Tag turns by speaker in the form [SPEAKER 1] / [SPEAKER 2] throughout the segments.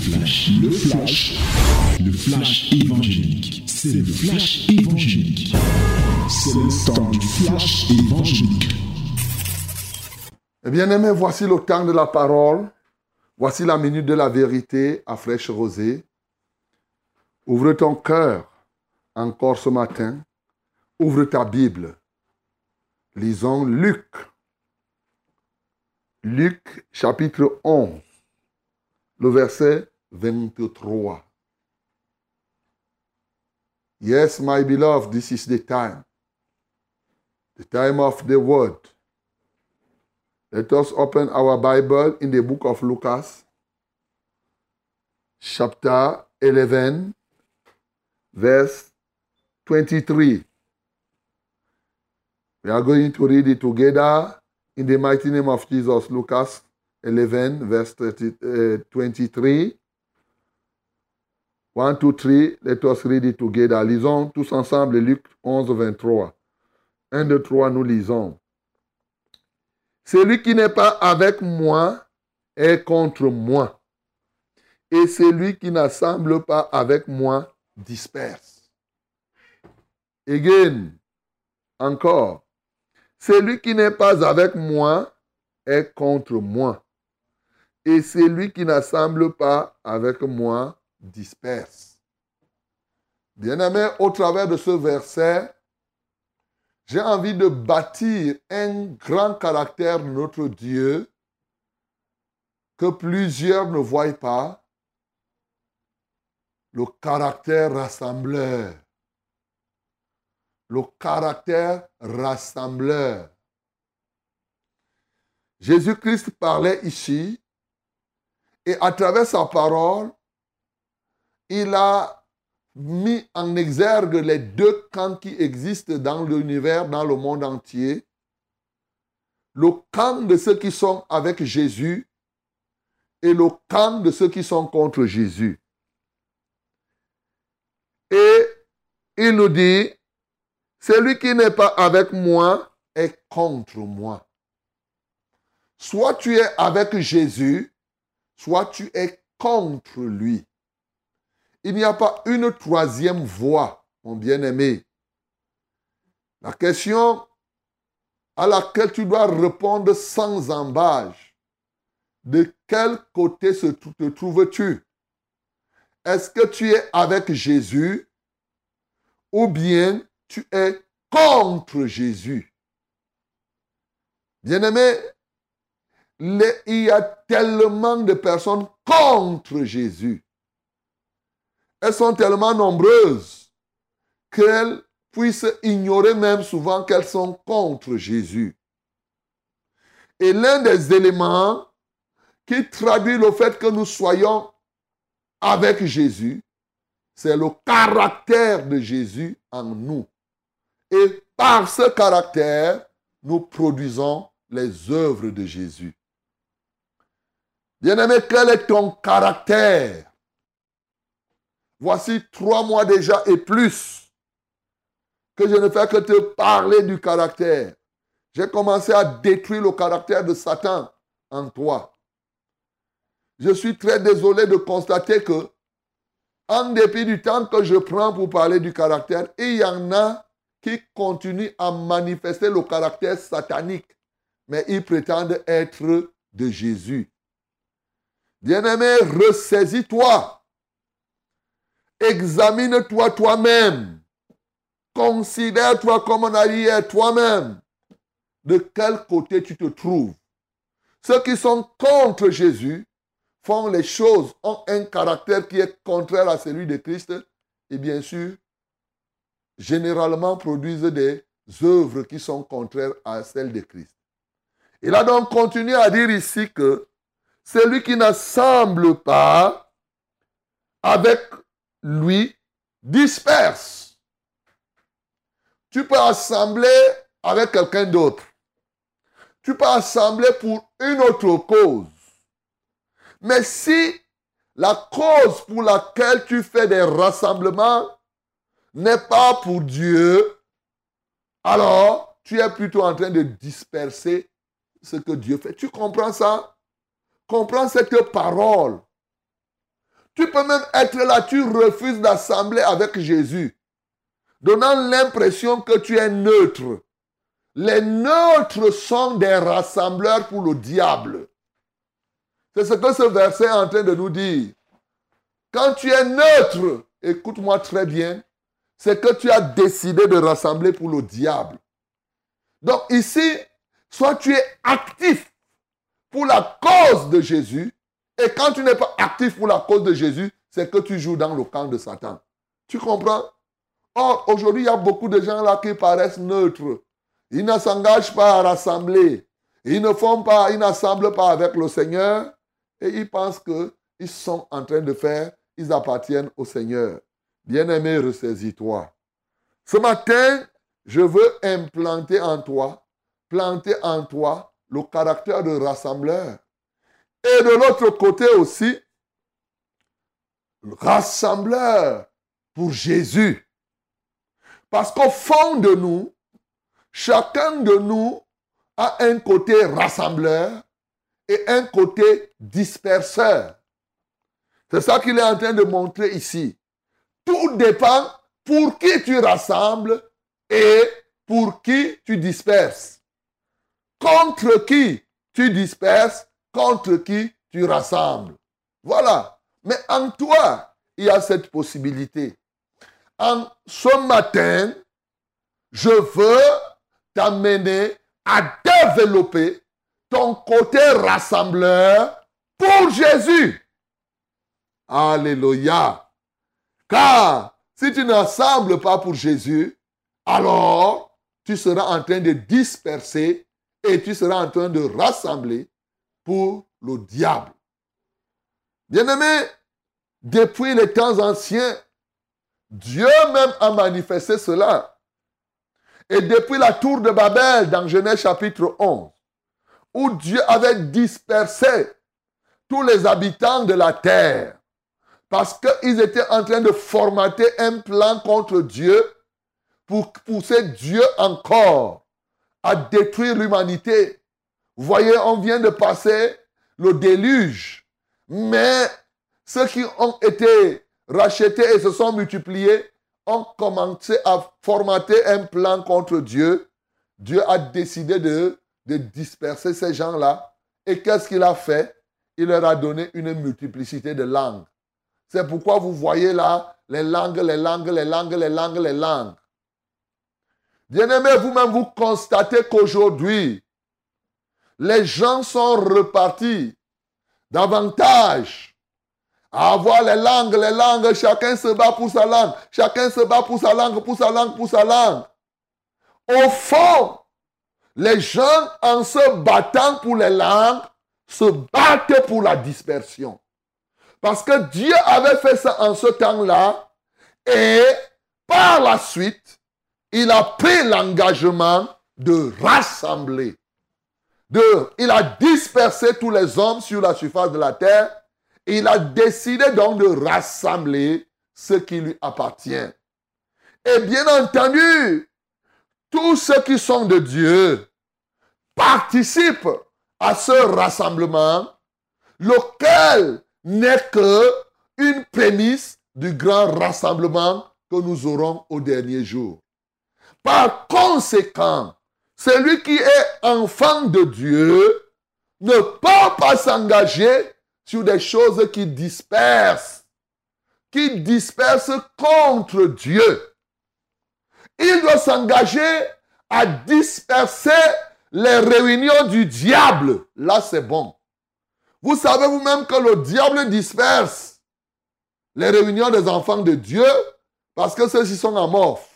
[SPEAKER 1] flash, le flash, le flash évangélique. C'est le flash évangélique. C'est le temps du flash évangélique.
[SPEAKER 2] Eh bien aimé, voici le temps de la parole. Voici la minute de la vérité à fraîche rosée. Ouvre ton cœur encore ce matin. Ouvre ta Bible. Lisons Luc. Luc chapitre 11, le verset 23. Yes, my beloved, this is the time. The time of the word. Let us open our Bible in the book of Lucas, chapter 11, verse 23. We are going to read it together in the mighty name of Jesus. Lucas 11, verse 30, uh, 23. 1, 2, 3. Let us read it together. Lisons tous ensemble Luc 11, 23. 1, 2, 3, nous lisons. Celui qui n'est pas avec moi est contre moi. Et celui qui n'assemble pas avec moi disperse. Again, encore. Celui qui n'est pas avec moi est contre moi. Et celui qui n'assemble pas avec moi disperse. Bien-aimé, au travers de ce verset, j'ai envie de bâtir un grand caractère de notre Dieu que plusieurs ne voient pas, le caractère rassembleur. Le caractère rassembleur. Jésus-Christ parlait ici et à travers sa parole, il a mis en exergue les deux camps qui existent dans l'univers, dans le monde entier. Le camp de ceux qui sont avec Jésus et le camp de ceux qui sont contre Jésus. Et il nous dit, celui qui n'est pas avec moi est contre moi. Soit tu es avec Jésus, soit tu es contre lui. Il n'y a pas une troisième voie, mon bien-aimé. La question à laquelle tu dois répondre sans embâge, de quel côté te trouves-tu? Est-ce que tu es avec Jésus ou bien tu es contre Jésus? Bien-aimé, il y a tellement de personnes contre Jésus elles sont tellement nombreuses qu'elles puissent ignorer même souvent qu'elles sont contre Jésus. Et l'un des éléments qui traduit le fait que nous soyons avec Jésus, c'est le caractère de Jésus en nous. Et par ce caractère, nous produisons les œuvres de Jésus. Bien-aimé, quel est ton caractère? Voici trois mois déjà et plus que je ne fais que te parler du caractère. J'ai commencé à détruire le caractère de Satan en toi. Je suis très désolé de constater que, en dépit du temps que je prends pour parler du caractère, il y en a qui continuent à manifester le caractère satanique, mais ils prétendent être de Jésus. Bien-aimé, ressaisis-toi. Examine-toi toi-même. Considère-toi comme un allié toi-même. De quel côté tu te trouves? Ceux qui sont contre Jésus font les choses, ont un caractère qui est contraire à celui de Christ et bien sûr, généralement produisent des œuvres qui sont contraires à celles de Christ. Il a donc continué à dire ici que celui qui n'assemble pas avec lui disperse. Tu peux assembler avec quelqu'un d'autre. Tu peux assembler pour une autre cause. Mais si la cause pour laquelle tu fais des rassemblements n'est pas pour Dieu, alors tu es plutôt en train de disperser ce que Dieu fait. Tu comprends ça? Comprends cette parole. Tu peux même être là, tu refuses d'assembler avec Jésus, donnant l'impression que tu es neutre. Les neutres sont des rassembleurs pour le diable. C'est ce que ce verset est en train de nous dire. Quand tu es neutre, écoute-moi très bien, c'est que tu as décidé de rassembler pour le diable. Donc ici, soit tu es actif pour la cause de Jésus, et quand tu n'es pas actif pour la cause de Jésus, c'est que tu joues dans le camp de Satan. Tu comprends? Or, aujourd'hui, il y a beaucoup de gens là qui paraissent neutres. Ils ne s'engagent pas à rassembler. Ils ne font pas, ils n'assemblent pas avec le Seigneur. Et ils pensent qu'ils sont en train de faire, ils appartiennent au Seigneur. Bien-aimé, ressaisis-toi. Ce matin, je veux implanter en toi, planter en toi le caractère de rassembleur. Et de l'autre côté aussi, rassembleur pour Jésus. Parce qu'au fond de nous, chacun de nous a un côté rassembleur et un côté disperseur. C'est ça qu'il est en train de montrer ici. Tout dépend pour qui tu rassembles et pour qui tu disperses. Contre qui tu disperses, contre qui tu rassembles. Voilà. Mais en toi, il y a cette possibilité. En ce matin, je veux t'amener à développer ton côté rassembleur pour Jésus. Alléluia. Car si tu n'assembles pas pour Jésus, alors tu seras en train de disperser et tu seras en train de rassembler pour le diable. Bien-aimé, depuis les temps anciens, Dieu même a manifesté cela. Et depuis la tour de Babel, dans Genèse chapitre 11, où Dieu avait dispersé tous les habitants de la terre, parce qu'ils étaient en train de formater un plan contre Dieu pour pousser Dieu encore à détruire l'humanité. Vous voyez, on vient de passer le déluge, mais ceux qui ont été rachetés et se sont multipliés ont commencé à formater un plan contre Dieu. Dieu a décidé de, disperser ces gens-là. Et qu'est-ce qu'il a fait? Il leur a donné une multiplicité de langues. C'est pourquoi vous voyez là les langues, les langues, les langues, les langues, les langues. Bien-aimés, vous-même, vous constatez qu'aujourd'hui, les gens sont repartis davantage à avoir les langues, les langues, chacun se bat pour sa langue, chacun se bat pour sa langue, pour sa langue, pour sa langue. Au fond, les gens, en se battant pour les langues, se battent pour la dispersion. Parce que Dieu avait fait ça en ce temps-là. Et par la suite, il a pris l'engagement de rassembler. De, il a dispersé tous les hommes sur la surface de la terre. Il a décidé donc de rassembler ce qui lui appartient. Et bien entendu, tous ceux qui sont de Dieu participent à ce rassemblement, lequel n'est que une prémisse du grand rassemblement que nous aurons au dernier jour. Par conséquent, celui qui est enfant de Dieu ne peut pas s'engager sur des choses qui dispersent, qui dispersent contre Dieu. Il doit s'engager à disperser les réunions du diable. Là, c'est bon. Vous savez vous-même que le diable disperse les réunions des enfants de Dieu parce que ceux-ci sont amorphes.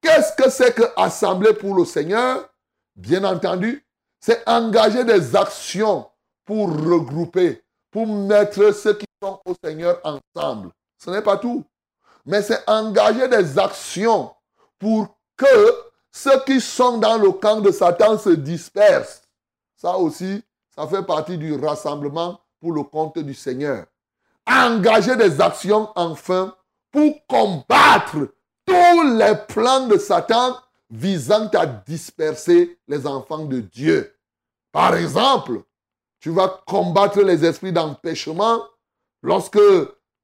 [SPEAKER 2] Qu'est-ce que c'est que assembler pour le Seigneur? Bien entendu, c'est engager des actions pour regrouper, pour mettre ceux qui sont au Seigneur ensemble. Ce n'est pas tout. Mais c'est engager des actions pour que ceux qui sont dans le camp de Satan se dispersent. Ça aussi, ça fait partie du rassemblement pour le compte du Seigneur. Engager des actions enfin pour combattre tous les plans de Satan visant à disperser les enfants de Dieu. Par exemple, tu vas combattre les esprits d'empêchement lorsque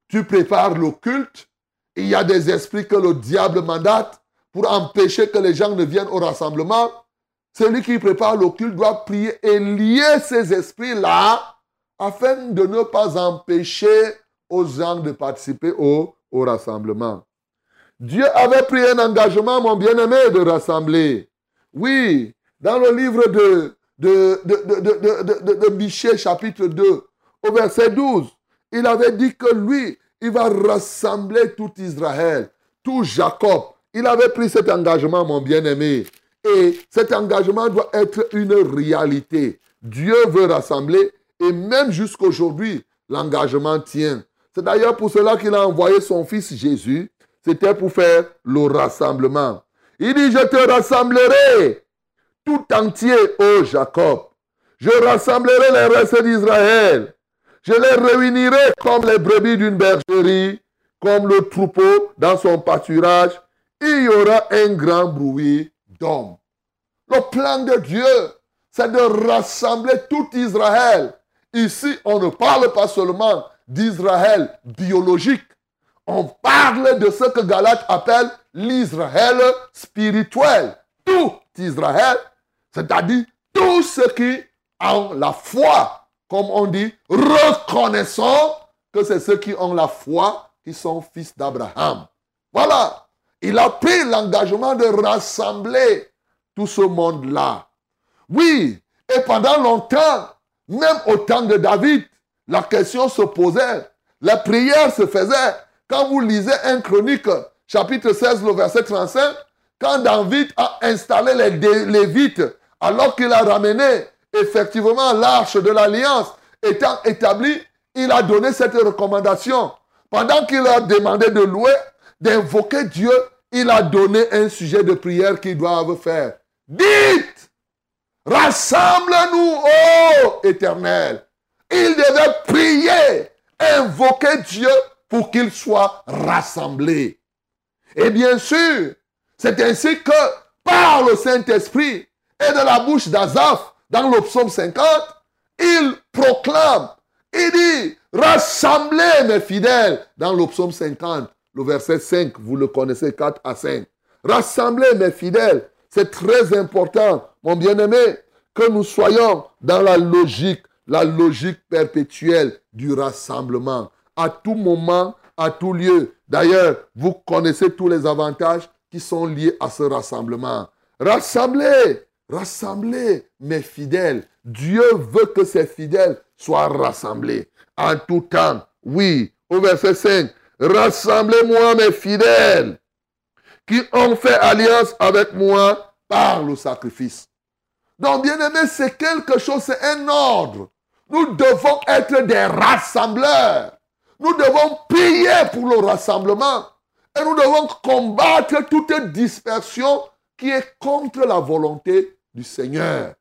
[SPEAKER 2] tu prépares le culte, il y a des esprits que le diable mandate pour empêcher que les gens ne viennent au rassemblement. Celui qui prépare le doit prier et lier ces esprits-là afin de ne pas empêcher aux gens de participer au rassemblement. Dieu avait pris un engagement, mon bien-aimé, de rassembler. Oui, dans le livre de, de, de, de, Michée, chapitre 2, au verset 12, il avait dit que lui, il va rassembler tout Israël, tout Jacob. Il avait pris cet engagement, mon bien-aimé. Et cet engagement doit être une réalité. Dieu veut rassembler et même jusqu'aujourd'hui, l'engagement tient. C'est d'ailleurs pour cela qu'il a envoyé son fils Jésus. C'était pour faire le rassemblement. Il dit, je te rassemblerai tout entier, ô Jacob. Je rassemblerai les restes d'Israël. Je les réunirai comme les brebis d'une bergerie, comme le troupeau dans son pâturage. Il y aura un grand bruit d'hommes. Le plan de Dieu, c'est de rassembler tout Israël. Ici, on ne parle pas seulement d'Israël biologique. On parle de ce que Galate appelle l'Israël spirituel. Tout Israël, c'est-à-dire tous ceux qui ont la foi, comme on dit, reconnaissant que c'est ceux qui ont la foi qui sont fils d'Abraham. Voilà. Il a pris l'engagement de rassembler tout ce monde-là. Oui, et pendant longtemps, même au temps de David, la question se posait, la prière se faisait. Quand vous lisez un chronique, chapitre 16, le verset 35, quand David a installé les Lévites, alors qu'il a ramené effectivement l'arche de l'alliance étant établie, il a donné cette recommandation. Pendant qu'il a demandé de louer, d'invoquer Dieu, il a donné un sujet de prière qu'ils doivent faire. Dites, rassemble-nous, ô éternel. Il devait prier, invoquer Dieu pour qu'il soit rassemblé. Et bien sûr, c'est ainsi que par le Saint-Esprit et de la bouche d'Azaph, dans le psaume 50, il proclame, il dit, rassemblez mes fidèles, dans le psaume 50, le verset 5, vous le connaissez, 4 à 5. Rassemblez mes fidèles, c'est très important, mon bien-aimé, que nous soyons dans la logique, la logique perpétuelle du rassemblement. À tout moment, à tout lieu. D'ailleurs, vous connaissez tous les avantages qui sont liés à ce rassemblement. Rassemblez, rassemblez mes fidèles. Dieu veut que ses fidèles soient rassemblés en tout temps. Oui, au verset 5, rassemblez-moi mes fidèles qui ont fait alliance avec moi par le sacrifice. Donc, bien aimé, c'est quelque chose, c'est un ordre. Nous devons être des rassembleurs. Nous devons prier pour le rassemblement. Et nous devons combattre toute dispersion qui est contre la volonté du Seigneur.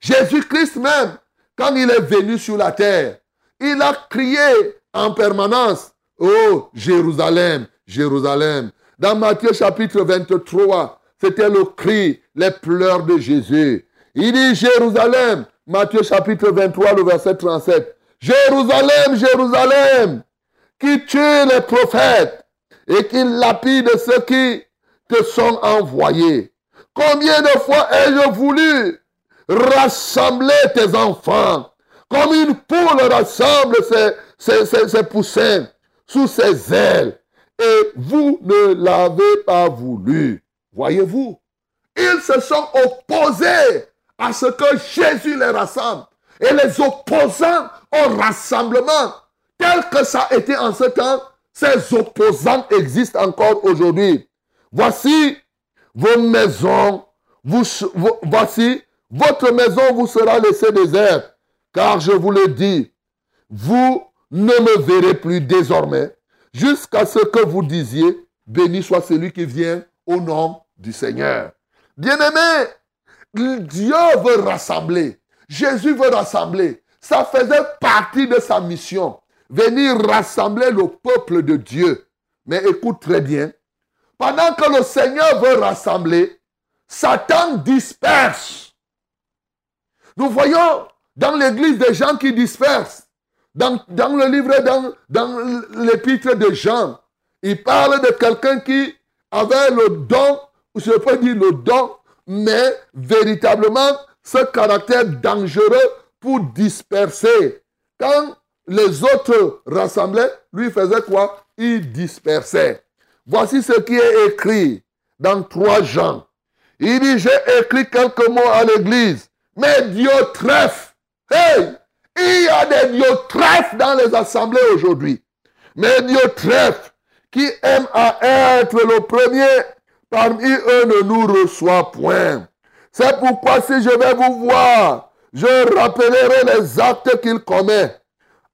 [SPEAKER 2] Jésus-Christ même, quand il est venu sur la terre, il a crié en permanence, Oh Jérusalem, Jérusalem. Dans Matthieu chapitre 23, c'était le cri, les pleurs de Jésus. Il dit Jérusalem, Matthieu chapitre 23, le verset 37. Jérusalem, Jérusalem, qui tue les prophètes et qui lapide ceux qui te sont envoyés. Combien de fois ai-je voulu rassembler tes enfants comme une poule rassemble ses, poussins sous ses ailes et vous ne l'avez pas voulu. Voyez-vous, ils se sont opposés à ce que Jésus les rassemble. Et les opposants au rassemblement, tel que ça a été en ce temps, ces opposants existent encore aujourd'hui. Voici vos maisons, voici votre maison vous sera laissée déserte. Car je vous le dis, vous ne me verrez plus désormais jusqu'à ce que vous disiez, béni soit celui qui vient au nom du Seigneur. Bien-aimé, Dieu veut rassembler. Jésus veut rassembler. Ça faisait partie de sa mission. Venir rassembler le peuple de Dieu. Mais écoute très bien. Pendant que le Seigneur veut rassembler, Satan disperse. Nous voyons dans l'église des gens qui dispersent. Dans, le livre, dans, dans l'épître de Jean, il parle de quelqu'un qui avait le don, je peux dire le don, mais véritablement ce caractère dangereux pour disperser. Quand les autres rassemblaient, lui faisait quoi? Il dispersait. Voici ce qui est écrit dans 3 Jean. Il dit, j'ai écrit quelques mots à l'église, mais Diotrephe, hey, il y a des Diotrephes dans les assemblées aujourd'hui. Mais Diotrephe, qui aime à être le premier parmi eux, ne nous reçoit point. C'est pourquoi si je vais vous voir, je rappellerai les actes qu'il commet.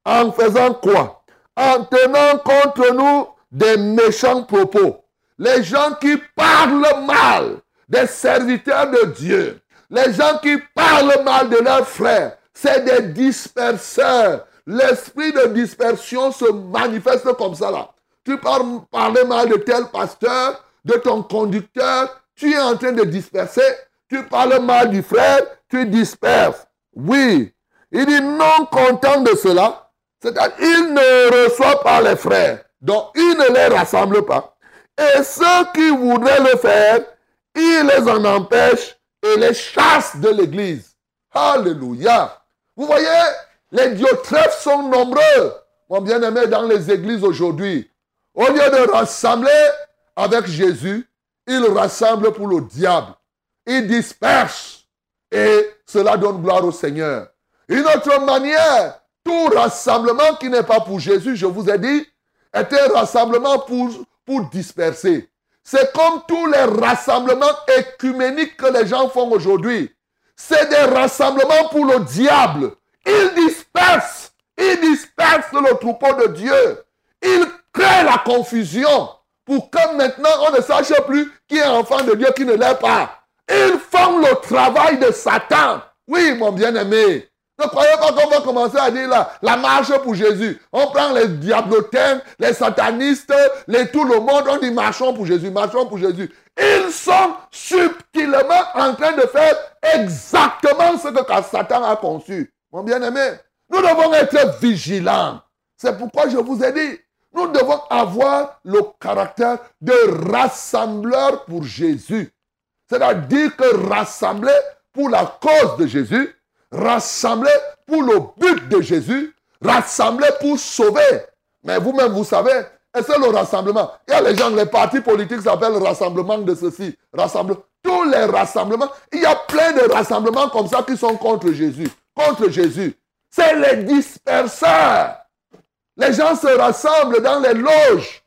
[SPEAKER 2] En faisant quoi? En tenant contre nous des méchants propos. Les gens qui parlent mal des serviteurs de Dieu. Les gens qui parlent mal de leurs frères, c'est des disperseurs. L'esprit de dispersion se manifeste comme ça là. Tu parles mal de tel pasteur, de ton conducteur, tu es en train de disperser. Tu parles mal du frère, tu disperses. Oui. Il dit non content de cela. C'est-à-dire, il ne reçoit pas les frères. Donc, il ne les rassemble pas. Et ceux qui voudraient le faire, il les en empêche et les chasse de l'église. Alléluia. Vous voyez, les diotrephes sont nombreux, mon bien-aimé, dans les églises aujourd'hui. Au lieu de rassembler avec Jésus, ils rassemblent pour le diable. Ils dispersent. Et cela donne gloire au Seigneur. Une autre manière, tout rassemblement qui n'est pas pour Jésus, je vous ai dit, est un rassemblement pour, pour disperser. C'est comme tous les rassemblements écuméniques que les gens font aujourd'hui. C'est des rassemblements pour le diable. Ils dispersent. Ils dispersent le troupeau de Dieu. Ils créent la confusion pour que maintenant on ne sache plus qui est enfant de Dieu, qui ne l'est pas. Ils font le travail de Satan. Oui, mon bien-aimé. Ne croyez pas qu'on va commencer à dire là, la marche pour Jésus. On prend les diablotins, les satanistes, les, tout le monde, on dit marchons pour Jésus, marchons pour Jésus. Ils sont subtilement en train de faire exactement ce que Satan a conçu. Mon bien-aimé, nous devons être vigilants. C'est pourquoi je vous ai dit, nous devons avoir le caractère de rassembleur pour Jésus. C'est-à-dire que rassembler pour la cause de Jésus, rassembler pour le but de Jésus, rassembler pour sauver. Mais vous-même, vous savez, et c'est le rassemblement. Il y a les gens, les partis politiques s'appellent rassemblement de ceci, rassemblement. Tous les rassemblements, il y a plein de rassemblements comme ça qui sont contre Jésus. Contre Jésus. C'est les disperseurs. Les gens se rassemblent dans les loges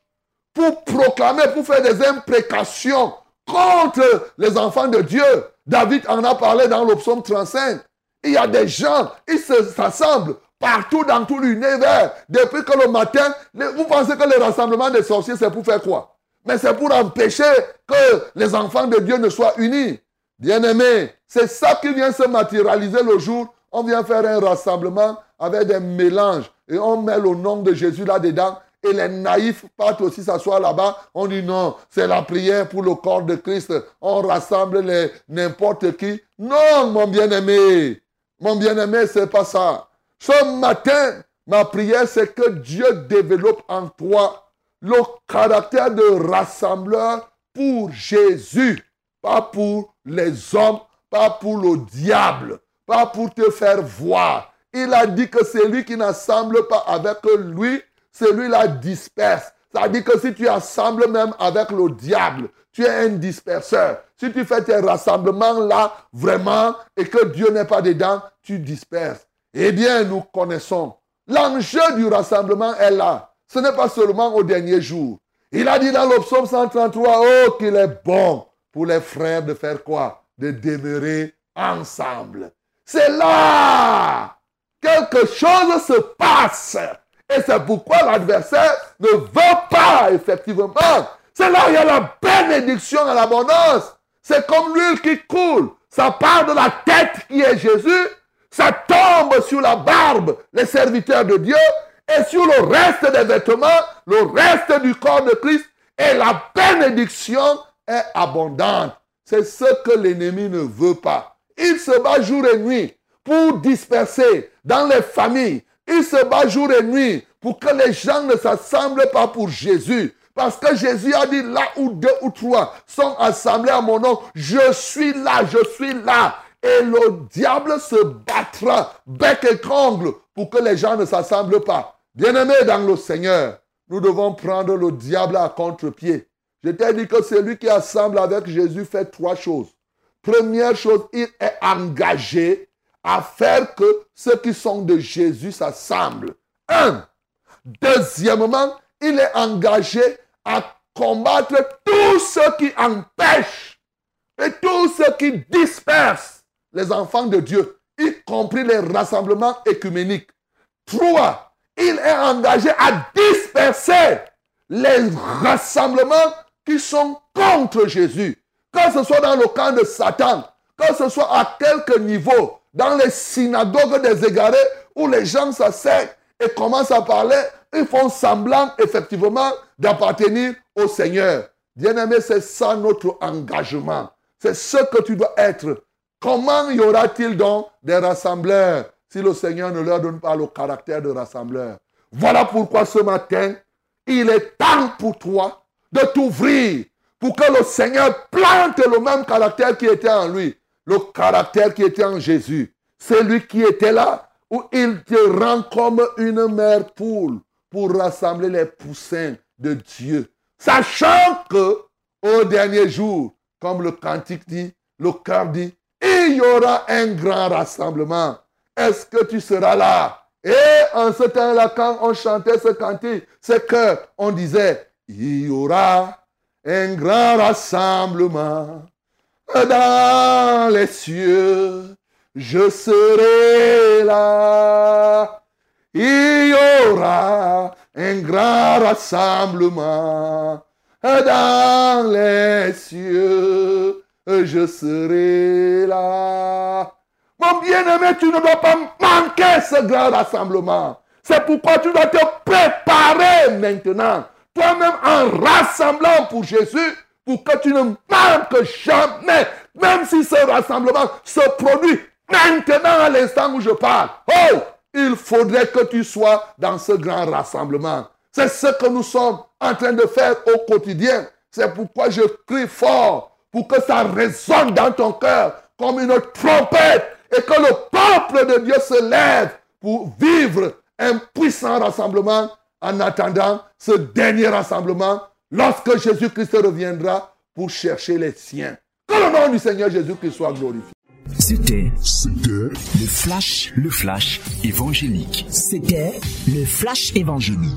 [SPEAKER 2] pour proclamer, pour faire des imprécations contre les enfants de Dieu. David en a parlé dans le psaume 35. Il y a des gens, ils s'assemblent partout dans tout l'univers. Depuis que le matin, vous pensez que le rassemblement des sorciers, c'est pour faire quoi? Mais c'est pour empêcher que les enfants de Dieu ne soient unis. Bien-aimés, c'est ça qui vient se matérialiser le jour. On vient faire un rassemblement avec des mélanges et on met le nom de Jésus là-dedans. Les naïfs partent aussi s'asseoir là-bas. On dit non, c'est la prière pour le corps de Christ. On rassemble les n'importe qui. Non, mon bien-aimé. Mon bien-aimé, c'est pas ça. Ce matin, ma prière, c'est que Dieu développe en toi le caractère de rassembleur pour Jésus, pas pour les hommes, pas pour le diable, pas pour te faire voir. Il a dit que celui qui n'assemble pas avec lui, celui-là disperse. Ça dit que si tu assembles même avec le diable, tu es un disperseur. Si tu fais tes rassemblements là, vraiment, et que Dieu n'est pas dedans, tu disperses. Eh bien, nous connaissons. L'enjeu du rassemblement est là. Ce n'est pas seulement au dernier jour. Il a dit dans le psaume 133, oh, qu'il est bon pour les frères de faire quoi? De demeurer ensemble. C'est là quelque chose se passe. Et c'est pourquoi l'adversaire ne veut pas, effectivement. C'est là où il y a la bénédiction à l'abondance. C'est comme l'huile qui coule. Ça part de la tête qui est Jésus. Ça tombe sur la barbe, les serviteurs de Dieu. Et sur le reste des vêtements, le reste du corps de Christ. Et la bénédiction est abondante. C'est ce que l'ennemi ne veut pas. Il se bat jour et nuit pour disperser dans les familles, Il se bat jour et nuit pour que les gens ne s'assemblent pas pour Jésus. Parce que Jésus a dit là où deux ou trois sont assemblés à mon nom, je suis là, je suis là. Et le diable se battra bec et congle pour que les gens ne s'assemblent pas. Bien-aimés dans le Seigneur, nous devons prendre le diable à contre-pied. Je t'ai dit que celui qui assemble avec Jésus fait trois choses. Première chose, il est engagé à faire que ceux qui sont de Jésus s'assemblent. Un. Deuxièmement, il est engagé à combattre tous ceux qui empêchent et tous ceux qui dispersent les enfants de Dieu, y compris les rassemblements écuméniques. Trois, il est engagé à disperser les rassemblements qui sont contre Jésus. Que ce soit dans le camp de Satan, que ce soit à quelque niveau, dans les synagogues des égarés où les gens s'asseyent et commencent à parler, ils font semblant effectivement d'appartenir au Seigneur. Bien-aimé, c'est ça notre engagement. C'est ce que tu dois être. Comment y aura-t-il donc des rassembleurs si le Seigneur ne leur donne pas le caractère de rassembleur? Voilà pourquoi ce matin, il est temps pour toi de t'ouvrir pour que le Seigneur plante le même caractère qui était en lui, le caractère qui était en Jésus. C'est lui qui était là où il te rend comme une mère poule pour rassembler les poussins de Dieu. Sachant que au dernier jour, comme le cantique dit, le cœur dit, il y aura un grand rassemblement. Est-ce que tu seras là? Et en ce temps-là, quand on chantait ce cantique, c'est que on disait, il y aura un grand rassemblement dans les cieux. Je serai là. Il y aura un grand rassemblement dans les cieux. Je serai là. Mon bien-aimé, tu ne dois pas manquer ce grand rassemblement. C'est pourquoi tu dois te préparer maintenant. Toi-même en rassemblant pour Jésus, pour que tu ne manques jamais. Même si ce rassemblement se produit maintenant à l'instant où je parle. Oh, il faudrait que tu sois dans ce grand rassemblement. C'est ce que nous sommes en train de faire au quotidien. C'est pourquoi je crie fort pour que ça résonne dans ton cœur comme une trompette et que le peuple de Dieu se lève pour vivre un puissant rassemblement en attendant ce dernier rassemblement lorsque Jésus-Christ reviendra pour chercher les siens. Que le nom du Seigneur Jésus-Christ soit glorifié.
[SPEAKER 1] C'était, le flash, le flash évangélique.
[SPEAKER 3] C'était le flash évangélique.